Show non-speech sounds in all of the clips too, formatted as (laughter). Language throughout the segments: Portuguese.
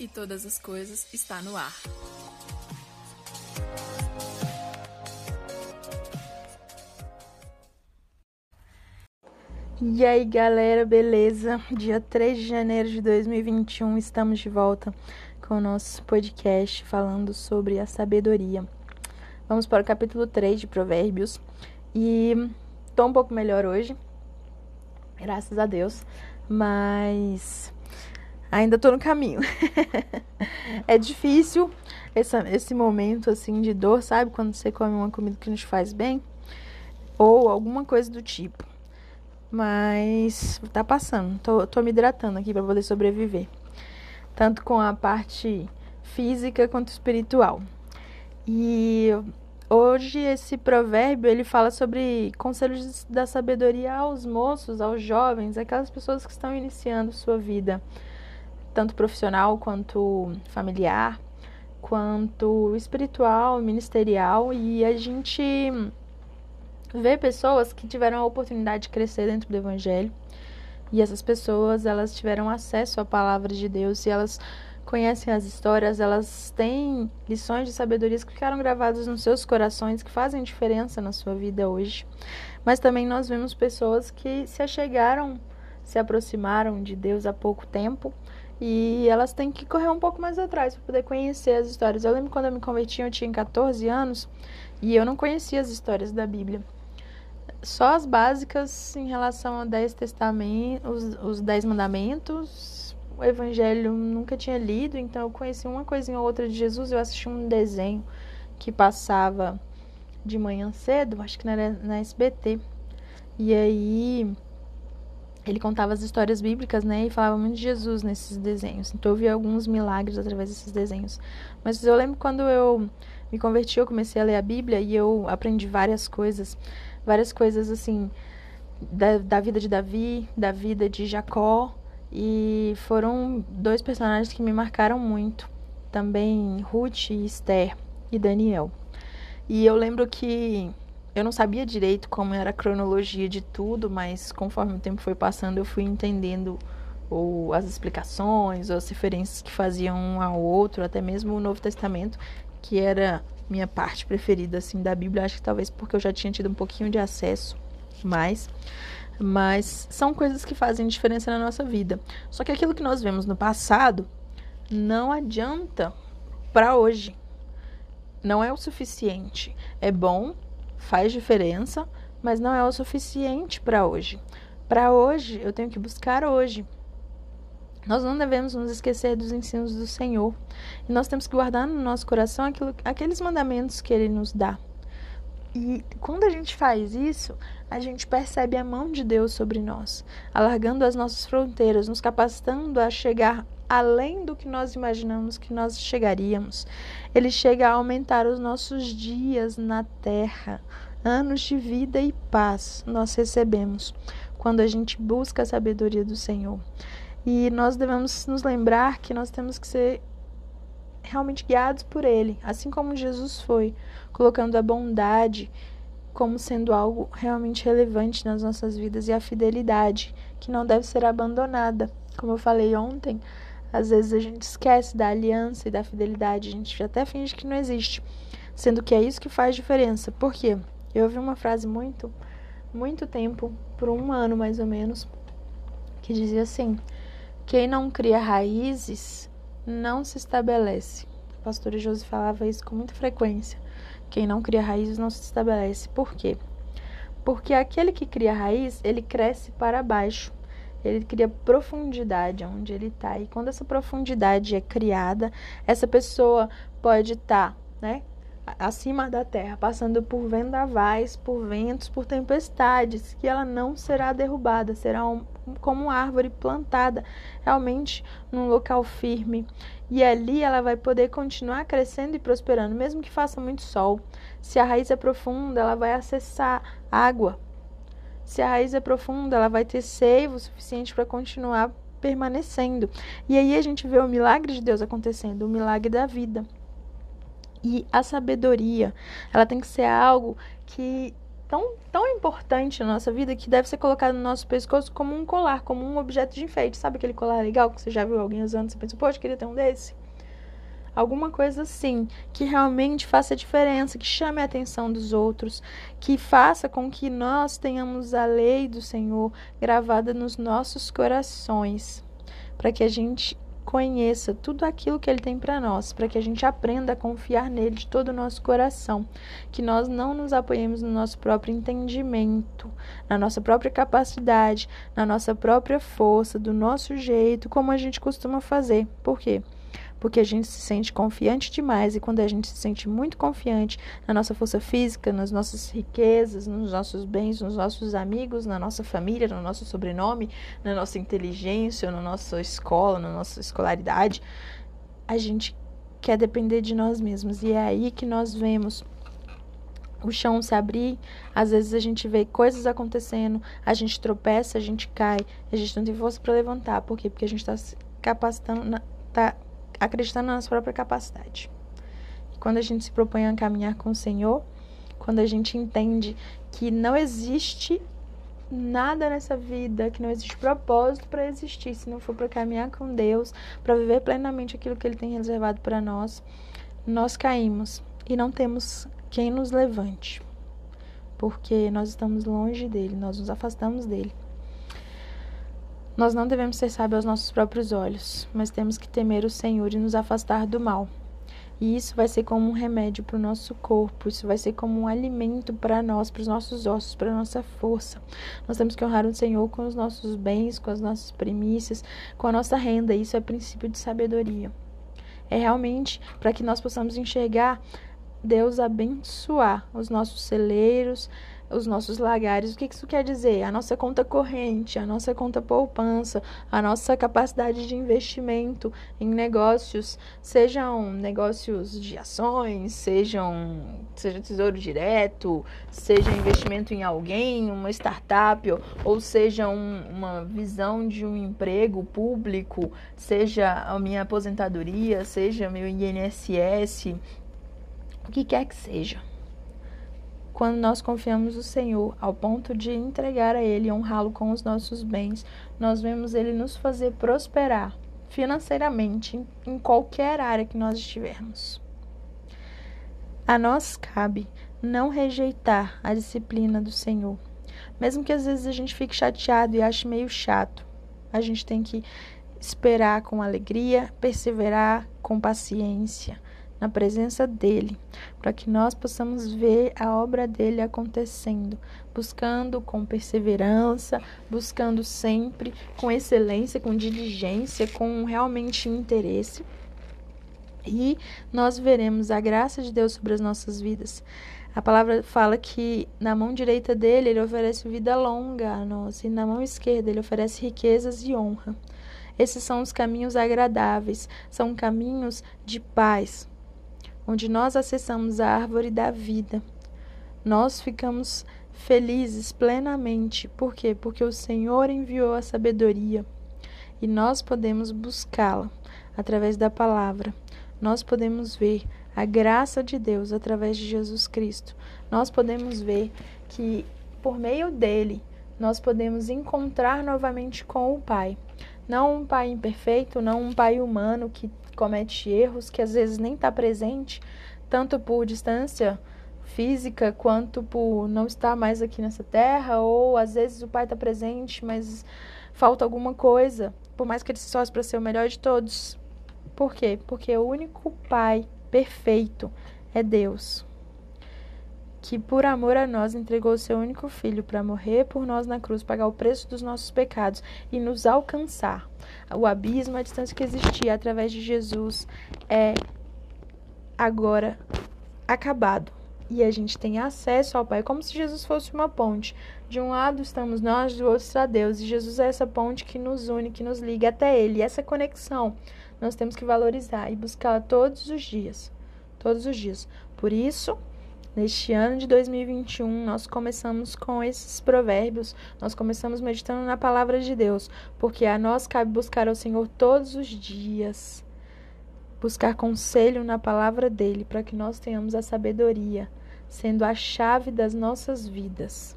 e todas as coisas está no ar. E aí galera, beleza? Dia 3 de janeiro de 2021 estamos de volta com o nosso podcast falando sobre a sabedoria. Vamos para o capítulo 3 de Provérbios e tô um pouco melhor hoje, graças a Deus, mas ainda tô no caminho. (laughs) é difícil esse, momento assim de dor, sabe? Quando você come uma comida que não te faz bem ou alguma coisa do tipo. Mas tá passando. Tô, tô me hidratando aqui para poder sobreviver. Tanto com a parte física quanto espiritual. E hoje esse provérbio ele fala sobre conselhos da sabedoria aos moços, aos jovens, aquelas pessoas que estão iniciando sua vida tanto profissional quanto familiar, quanto espiritual, ministerial, e a gente vê pessoas que tiveram a oportunidade de crescer dentro do evangelho. E essas pessoas, elas tiveram acesso à palavra de Deus e elas conhecem as histórias, elas têm lições de sabedoria que ficaram gravadas nos seus corações, que fazem diferença na sua vida hoje. Mas também nós vemos pessoas que se achegaram, se aproximaram de Deus há pouco tempo e elas têm que correr um pouco mais atrás para poder conhecer as histórias. Eu lembro quando eu me converti, eu tinha 14 anos e eu não conhecia as histórias da Bíblia. Só as básicas em relação aos dez testamentos, os, os dez mandamentos. O evangelho nunca tinha lido, então eu conheci uma coisinha ou outra de Jesus. Eu assisti um desenho que passava de manhã cedo, acho que na SBT. E aí ele contava as histórias bíblicas, né, e falava muito de Jesus nesses desenhos. Então eu vi alguns milagres através desses desenhos. Mas eu lembro quando eu me converti, eu comecei a ler a Bíblia e eu aprendi várias coisas, várias coisas assim da, da vida de Davi, da vida de Jacó, e foram dois personagens que me marcaram muito, também Ruth e Esther e Daniel. E eu lembro que eu não sabia direito como era a cronologia de tudo, mas conforme o tempo foi passando, eu fui entendendo ou as explicações, ou as referências que faziam um ao outro, até mesmo o Novo Testamento, que era minha parte preferida assim da Bíblia, acho que talvez porque eu já tinha tido um pouquinho de acesso mais, mas são coisas que fazem diferença na nossa vida. Só que aquilo que nós vemos no passado não adianta para hoje. Não é o suficiente. É bom, faz diferença, mas não é o suficiente para hoje. Para hoje, eu tenho que buscar hoje. Nós não devemos nos esquecer dos ensinos do Senhor. E nós temos que guardar no nosso coração aquilo, aqueles mandamentos que Ele nos dá. E quando a gente faz isso, a gente percebe a mão de Deus sobre nós, alargando as nossas fronteiras, nos capacitando a chegar além do que nós imaginamos que nós chegaríamos. Ele chega a aumentar os nossos dias na terra. Anos de vida e paz nós recebemos quando a gente busca a sabedoria do Senhor. E nós devemos nos lembrar que nós temos que ser realmente guiados por Ele, assim como Jesus foi, colocando a bondade como sendo algo realmente relevante nas nossas vidas e a fidelidade, que não deve ser abandonada. Como eu falei ontem, às vezes a gente esquece da aliança e da fidelidade, a gente até finge que não existe, sendo que é isso que faz diferença. Por quê? Eu ouvi uma frase muito, muito tempo, por um ano mais ou menos, que dizia assim: quem não cria raízes não se estabelece. A pastora Josi falava isso com muita frequência. Quem não cria raízes não se estabelece. Por quê? Porque aquele que cria raiz, ele cresce para baixo. Ele cria profundidade onde ele está. E quando essa profundidade é criada, essa pessoa pode estar, tá, né? acima da terra, passando por vendavais, por ventos, por tempestades, que ela não será derrubada, será um, como uma árvore plantada realmente num local firme. E ali ela vai poder continuar crescendo e prosperando, mesmo que faça muito sol. Se a raiz é profunda, ela vai acessar água se a raiz é profunda, ela vai ter seivo suficiente para continuar permanecendo. E aí a gente vê o milagre de Deus acontecendo, o milagre da vida. E a sabedoria, ela tem que ser algo que tão, tão importante na nossa vida que deve ser colocado no nosso pescoço como um colar, como um objeto de enfeite. Sabe aquele colar legal que você já viu alguém usando? Você pensa, poxa, queria ter um desse? Alguma coisa assim, que realmente faça diferença, que chame a atenção dos outros, que faça com que nós tenhamos a lei do Senhor gravada nos nossos corações, para que a gente conheça tudo aquilo que Ele tem para nós, para que a gente aprenda a confiar nele de todo o nosso coração, que nós não nos apoiemos no nosso próprio entendimento, na nossa própria capacidade, na nossa própria força, do nosso jeito, como a gente costuma fazer. Por quê? Porque a gente se sente confiante demais e quando a gente se sente muito confiante na nossa força física, nas nossas riquezas, nos nossos bens, nos nossos amigos, na nossa família, no nosso sobrenome, na nossa inteligência, na nossa escola, na nossa escolaridade, a gente quer depender de nós mesmos e é aí que nós vemos o chão se abrir, às vezes a gente vê coisas acontecendo, a gente tropeça, a gente cai, a gente não tem força para levantar. Por quê? Porque a gente está se capacitando, está acreditando na nossa própria capacidade. E quando a gente se propõe a caminhar com o Senhor, quando a gente entende que não existe nada nessa vida, que não existe propósito para existir se não for para caminhar com Deus, para viver plenamente aquilo que Ele tem reservado para nós, nós caímos e não temos quem nos levante, porque nós estamos longe dele, nós nos afastamos dele. Nós não devemos ser sábios aos nossos próprios olhos, mas temos que temer o Senhor e nos afastar do mal. E isso vai ser como um remédio para o nosso corpo, isso vai ser como um alimento para nós, para os nossos ossos, para a nossa força. Nós temos que honrar o Senhor com os nossos bens, com as nossas primícias, com a nossa renda. Isso é princípio de sabedoria. É realmente para que nós possamos enxergar Deus abençoar os nossos celeiros, os nossos lagares. O que isso quer dizer? A nossa conta corrente, a nossa conta poupança, a nossa capacidade de investimento em negócios, sejam negócios de ações, sejam seja tesouro direto, seja investimento em alguém, uma startup, ou, seja um, uma visão de um emprego público, seja a minha aposentadoria, seja meu INSS, o que quer que seja quando nós confiamos no Senhor ao ponto de entregar a Ele e honrá-lo com os nossos bens, nós vemos Ele nos fazer prosperar financeiramente em qualquer área que nós estivermos. A nós cabe não rejeitar a disciplina do Senhor. Mesmo que às vezes a gente fique chateado e ache meio chato, a gente tem que esperar com alegria, perseverar com paciência na presença dele, para que nós possamos ver a obra dele acontecendo, buscando com perseverança, buscando sempre com excelência, com diligência, com realmente interesse. E nós veremos a graça de Deus sobre as nossas vidas. A palavra fala que na mão direita dele ele oferece vida longa a nós, e na mão esquerda ele oferece riquezas e honra. Esses são os caminhos agradáveis, são caminhos de paz, onde nós acessamos a árvore da vida. Nós ficamos felizes plenamente. Por quê? Porque o Senhor enviou a sabedoria e nós podemos buscá-la através da palavra. Nós podemos ver a graça de Deus através de Jesus Cristo. Nós podemos ver que por meio dele nós podemos encontrar novamente com o Pai. Não um pai imperfeito, não um pai humano que comete erros, que às vezes nem está presente, tanto por distância física quanto por não estar mais aqui nessa terra, ou às vezes o pai está presente, mas falta alguma coisa, por mais que ele se esforce para ser o melhor de todos. Por quê? Porque o único pai perfeito é Deus que por amor a nós entregou o seu único filho para morrer por nós na cruz, pagar o preço dos nossos pecados e nos alcançar. O abismo, a distância que existia através de Jesus é agora acabado. E a gente tem acesso ao Pai, como se Jesus fosse uma ponte. De um lado estamos nós, do outro está Deus. E Jesus é essa ponte que nos une, que nos liga até Ele. E essa conexão nós temos que valorizar e buscá-la todos os dias. Todos os dias. Por isso, Neste ano de 2021, nós começamos com esses provérbios, nós começamos meditando na palavra de Deus, porque a nós cabe buscar ao Senhor todos os dias, buscar conselho na palavra dele, para que nós tenhamos a sabedoria sendo a chave das nossas vidas,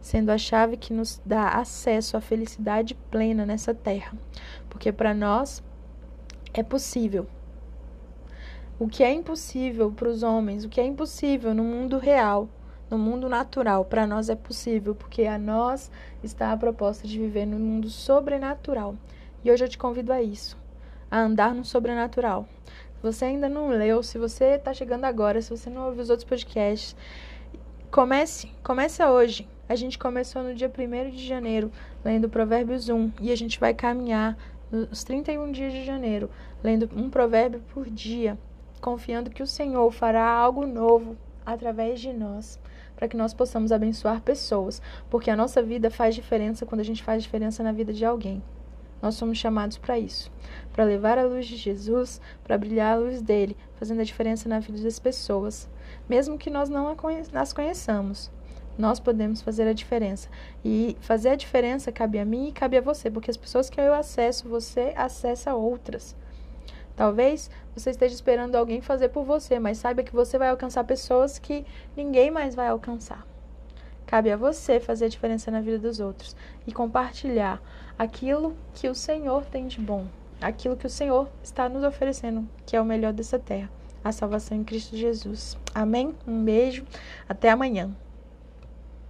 sendo a chave que nos dá acesso à felicidade plena nessa terra. Porque para nós é possível. O que é impossível para os homens, o que é impossível no mundo real, no mundo natural, para nós é possível, porque a nós está a proposta de viver no mundo sobrenatural. E hoje eu te convido a isso, a andar no sobrenatural. Se você ainda não leu, se você está chegando agora, se você não ouviu os outros podcasts, comece, comece hoje. A gente começou no dia 1 de janeiro, lendo Provérbios 1, e a gente vai caminhar nos 31 dias de janeiro, lendo um provérbio por dia, confiando que o Senhor fará algo novo através de nós, para que nós possamos abençoar pessoas, porque a nossa vida faz diferença quando a gente faz diferença na vida de alguém. Nós somos chamados para isso, para levar a luz de Jesus, para brilhar a luz dele, fazendo a diferença na vida das pessoas, mesmo que nós não as conheçamos. Nós podemos fazer a diferença. E fazer a diferença cabe a mim e cabe a você, porque as pessoas que eu acesso, você acessa outras. Talvez você esteja esperando alguém fazer por você, mas saiba que você vai alcançar pessoas que ninguém mais vai alcançar. Cabe a você fazer a diferença na vida dos outros e compartilhar aquilo que o Senhor tem de bom, aquilo que o Senhor está nos oferecendo, que é o melhor dessa terra, a salvação em Cristo Jesus. Amém? Um beijo, até amanhã.